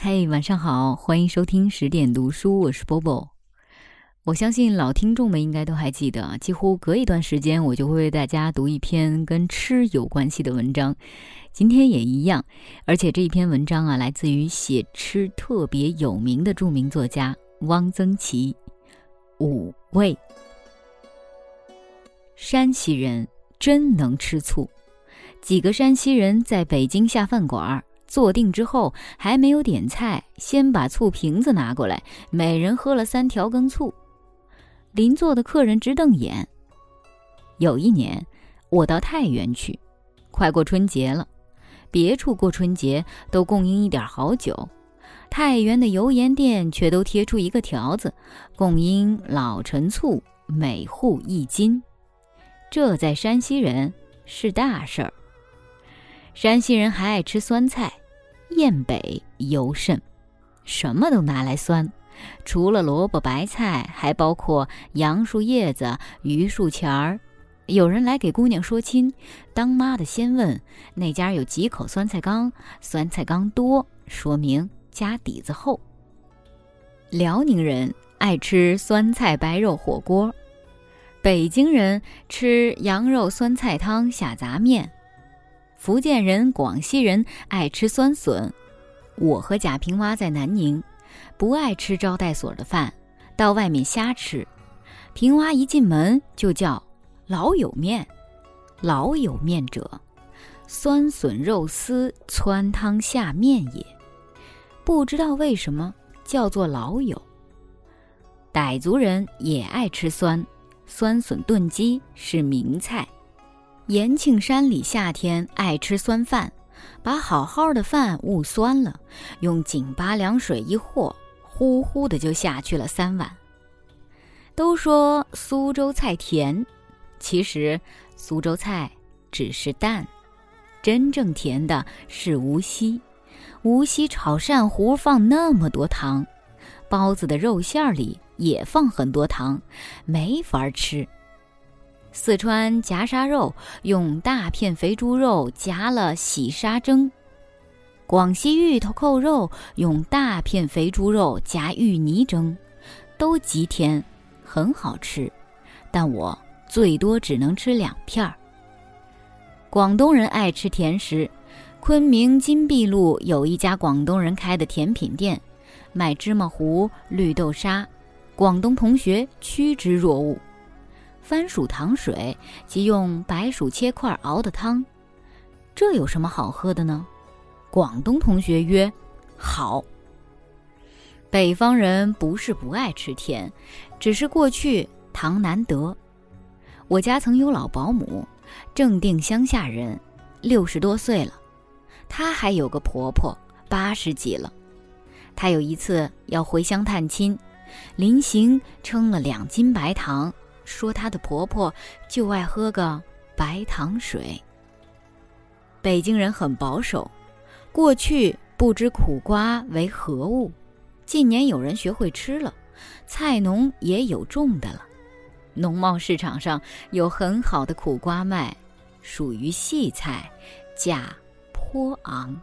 嘿，晚上好，欢迎收听十点读书，我是波波。我相信老听众们应该都还记得，几乎隔一段时间我就会为大家读一篇跟吃有关系的文章。今天也一样，而且这一篇文章啊，来自于写吃特别有名的著名作家汪曾祺。五味，山西人真能吃醋。几个山西人在北京下饭馆。坐定之后，还没有点菜，先把醋瓶子拿过来，每人喝了三条羹醋。邻座的客人直瞪眼。有一年，我到太原去，快过春节了，别处过春节都供应一点好酒，太原的油盐店却都贴出一个条子，供应老陈醋，每户一斤。这在山西人是大事儿。山西人还爱吃酸菜，雁北尤甚，什么都拿来酸。除了萝卜白菜，还包括杨树叶子、榆树钱儿。有人来给姑娘说亲，当妈的先问那家有几口酸菜缸，酸菜缸多，说明家底子厚。辽宁人爱吃酸菜白肉火锅，北京人吃羊肉酸菜汤下杂面。福建人、广西人爱吃酸笋，我和贾平凹在南宁，不爱吃招待所的饭，到外面瞎吃。平凹一进门就叫“老友面”，老友面者，酸笋肉丝汆汤下面也。不知道为什么叫做老友。傣族人也爱吃酸，酸笋炖鸡是名菜。延庆山里夏天爱吃酸饭，把好好的饭焐酸了，用井拔凉水一和，呼呼的就下去了三碗。都说苏州菜甜，其实苏州菜只是淡，真正甜的是无锡。无锡炒鳝糊放那么多糖，包子的肉馅里也放很多糖，没法吃。四川夹沙肉用大片肥猪肉夹了洗沙蒸，广西芋头扣肉用大片肥猪肉夹芋泥蒸，都极甜，很好吃，但我最多只能吃两片儿。广东人爱吃甜食，昆明金碧路有一家广东人开的甜品店，卖芝麻糊、绿豆沙，广东同学趋之若鹜。番薯糖水即用白薯切块熬的汤，这有什么好喝的呢？广东同学曰：“好。”北方人不是不爱吃甜，只是过去糖难得。我家曾有老保姆，正定乡下人，六十多岁了，她还有个婆婆，八十几了。她有一次要回乡探亲，临行称了两斤白糖。说她的婆婆就爱喝个白糖水。北京人很保守，过去不知苦瓜为何物，近年有人学会吃了，菜农也有种的了，农贸市场上有很好的苦瓜卖，属于细菜，价颇昂。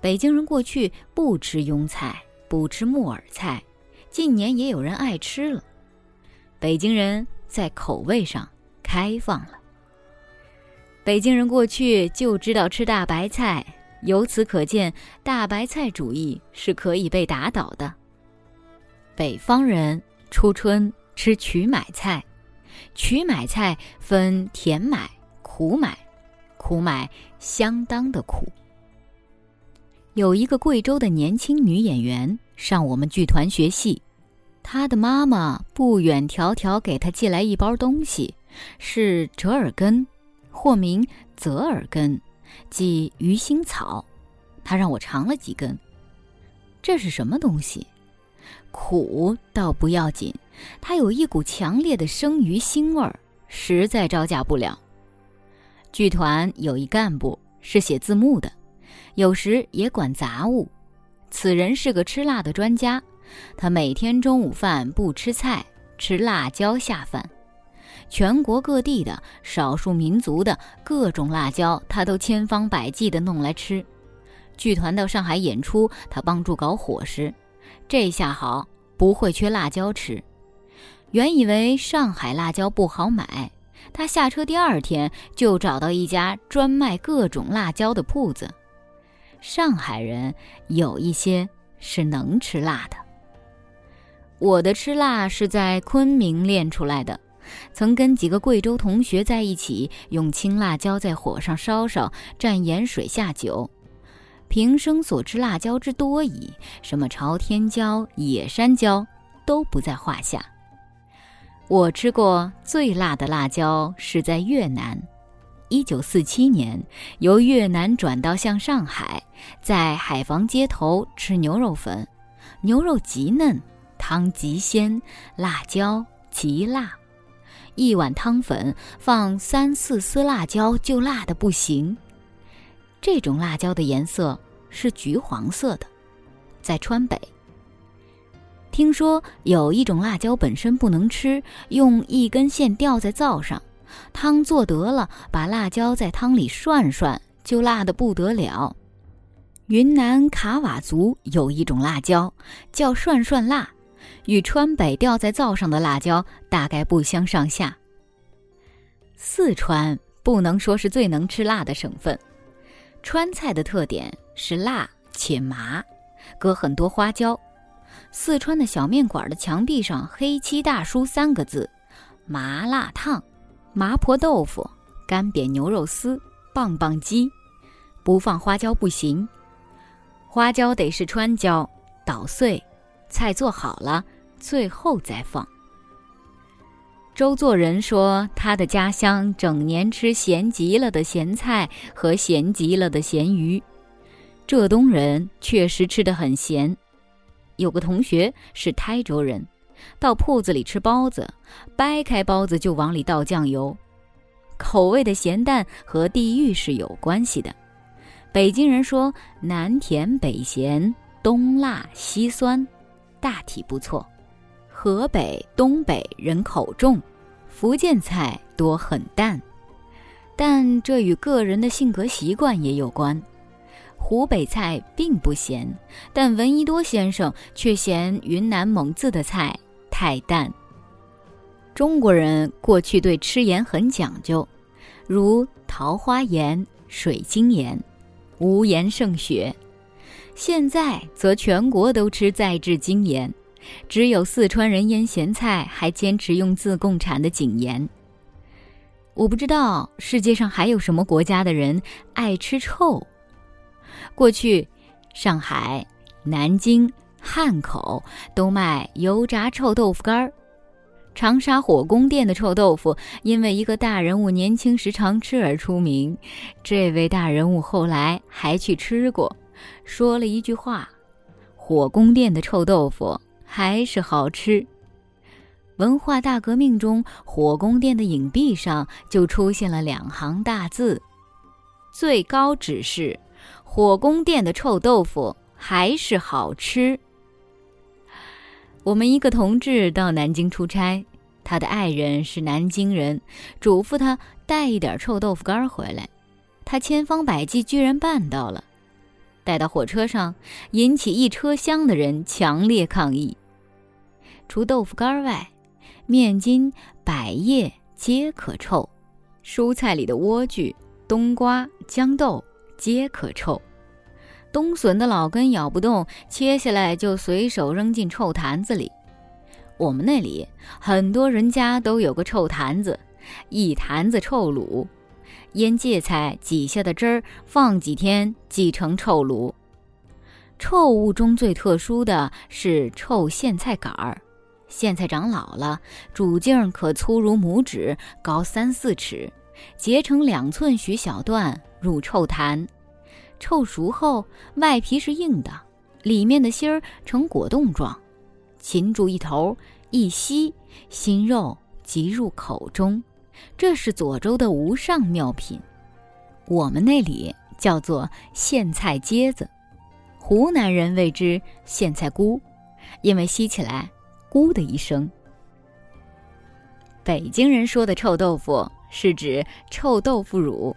北京人过去不吃庸菜，不吃木耳菜，近年也有人爱吃了。北京人在口味上开放了。北京人过去就知道吃大白菜，由此可见，大白菜主义是可以被打倒的。北方人初春吃曲买菜，曲买菜分甜买、苦买，苦买相当的苦。有一个贵州的年轻女演员上我们剧团学戏。他的妈妈不远迢迢给他寄来一包东西，是折耳根，或名泽耳根，即鱼腥草。他让我尝了几根，这是什么东西？苦倒不要紧，它有一股强烈的生鱼腥味儿，实在招架不了。剧团有一干部是写字幕的，有时也管杂物，此人是个吃辣的专家。他每天中午饭不吃菜，吃辣椒下饭。全国各地的少数民族的各种辣椒，他都千方百计地弄来吃。剧团到上海演出，他帮助搞伙食。这下好，不会缺辣椒吃。原以为上海辣椒不好买，他下车第二天就找到一家专卖各种辣椒的铺子。上海人有一些是能吃辣的。我的吃辣是在昆明练出来的，曾跟几个贵州同学在一起，用青辣椒在火上烧烧，蘸盐水下酒。平生所吃辣椒之多矣，什么朝天椒、野山椒都不在话下。我吃过最辣的辣椒是在越南。一九四七年，由越南转到向上海，在海防街头吃牛肉粉，牛肉极嫩，汤极鲜，辣椒极辣。一碗汤粉放三四丝辣椒，就辣的不行。这种辣椒的颜色是橘黄色的，在川北。听说有一种辣椒本身不能吃，用一根线吊在灶上。汤做得了，把辣椒在汤里涮涮，就辣得不得了。云南卡瓦族有一种辣椒叫涮涮辣，与川北吊在灶上的辣椒大概不相上下。四川不能说是最能吃辣的省份，川菜的特点是辣且麻，搁很多花椒。四川的小面馆的墙壁上黑漆大书三个字：麻辣烫。麻婆豆腐、干煸牛肉丝、棒棒鸡，不放花椒不行。花椒得是川椒，捣碎，菜做好了，最后再放。周作人说，他的家乡整年吃咸极了的咸菜和咸极了的咸鱼。浙东人确实吃得很咸。有个同学是台州人。到铺子里吃包子，掰开包子就往里倒酱油，口味的咸淡和地域是有关系的。北京人说南甜北咸，东辣西酸，大体不错。河北、东北人口重，福建菜多很淡，但这与个人的性格习惯也有关。湖北菜并不咸，但闻一多先生却嫌云南蒙自的菜。太淡。中国人过去对吃盐很讲究，如桃花盐、水晶盐，无盐胜雪。现在则全国都吃再制精盐，只有四川人腌咸菜还坚持用自贡产的井盐。我不知道世界上还有什么国家的人爱吃臭。过去，上海、南京。汉口都卖油炸臭豆腐干儿，长沙火宫殿的臭豆腐因为一个大人物年轻时常吃而出名。这位大人物后来还去吃过，说了一句话：“火宫殿的臭豆腐还是好吃。”文化大革命中，火宫殿的影壁上就出现了两行大字：“最高指示：火宫殿的臭豆腐还是好吃。”我们一个同志到南京出差，他的爱人是南京人，嘱咐他带一点臭豆腐干回来。他千方百计，居然办到了。带到火车上，引起一车厢的人强烈抗议。除豆腐干外，面筋、百叶皆可臭；蔬菜里的莴苣、冬瓜、豇豆皆可臭。冬笋的老根咬不动，切下来就随手扔进臭坛子里。我们那里很多人家都有个臭坛子，一坛子臭卤，腌芥菜挤下的汁儿放几天即成臭卤。臭物中最特殊的是臭苋菜杆儿，苋菜长老了，主茎可粗如拇指，高三四尺，截成两寸许小段入臭坛。臭熟后，外皮是硬的，里面的芯儿呈果冻状。擒住一头，一吸，心肉即入口中。这是左州的无上妙品。我们那里叫做苋菜疖子，湖南人谓之苋菜菇，因为吸起来“咕”的一声。北京人说的臭豆腐是指臭豆腐乳。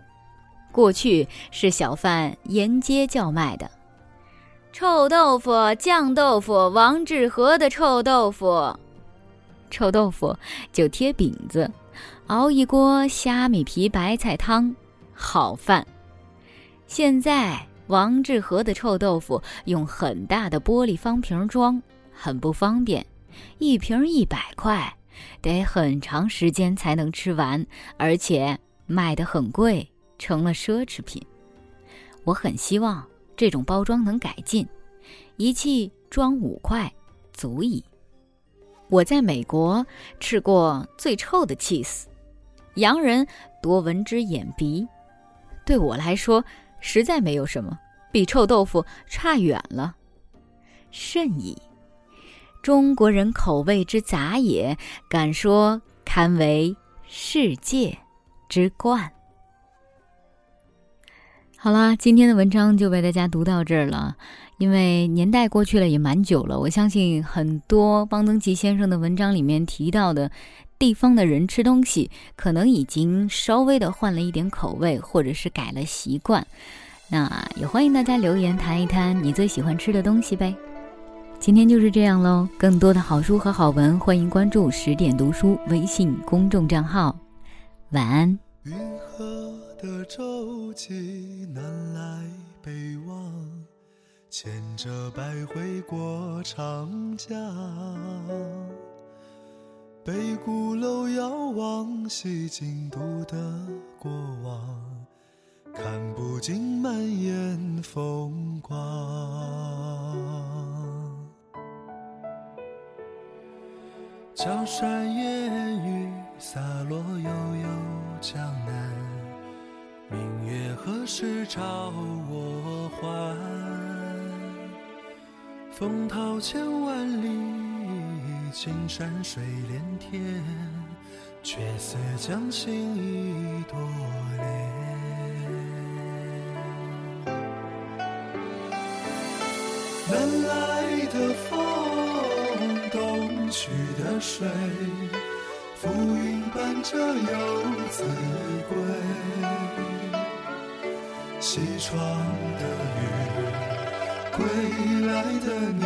过去是小贩沿街叫卖的。臭豆腐、酱豆腐，王致和的臭豆腐。臭豆腐就贴饼子，熬一锅虾米皮白菜汤，好饭。现在王致和的臭豆腐用很大的玻璃方瓶装，很不方便，一瓶一百块，得很长时间才能吃完，而且卖得很贵，成了奢侈品。我很希望。这种包装能改进，一气装五块足矣。我在美国吃过最臭的 cheese，洋人多闻之眼鼻，对我来说实在没有什么，比臭豆腐差远了，甚矣。中国人口味之杂也，敢说堪为世界之冠。好啦，今天的文章就为大家读到这儿了。因为年代过去了也蛮久了，我相信很多邦曾祺先生的文章里面提到的地方的人吃东西，可能已经稍微的换了一点口味，或者是改了习惯。那也欢迎大家留言谈一谈你最喜欢吃的东西呗。今天就是这样喽，更多的好书和好文，欢迎关注十点读书微信公众账号。晚安。云河的舟楫南来北往，牵着百回过长江。北鼓楼遥望西京都的过往，看不尽满眼风光。江山烟雨洒落悠悠江南。明月何时照我还？风涛千万里，青山水连天，却似将心一朵莲。南来的风，东去的水，浮云伴着游子归。西窗的雨，归来的你，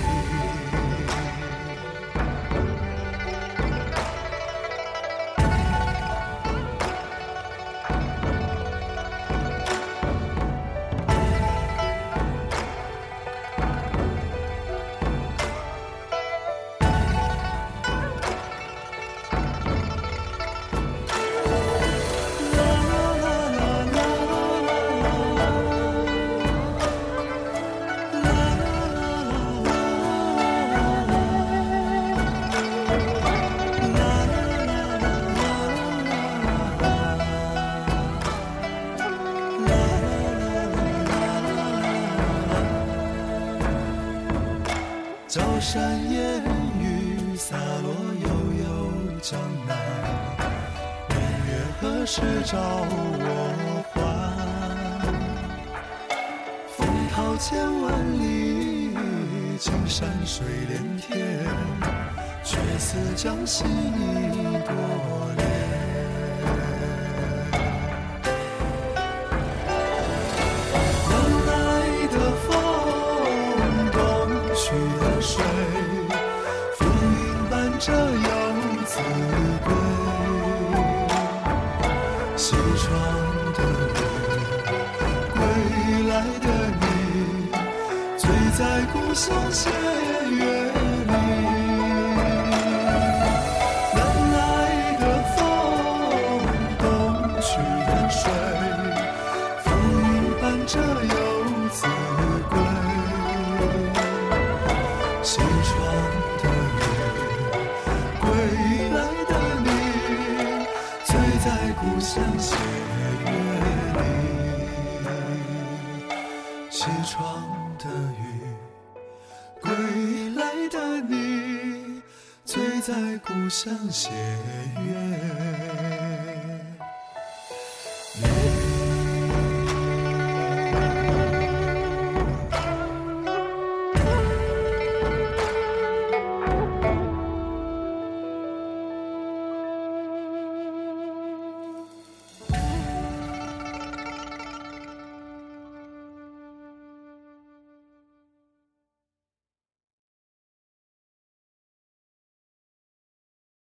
山烟雨洒落悠悠江南，明月何时照我还？风涛千万里，青山水连天，却似将心一朵莲。写。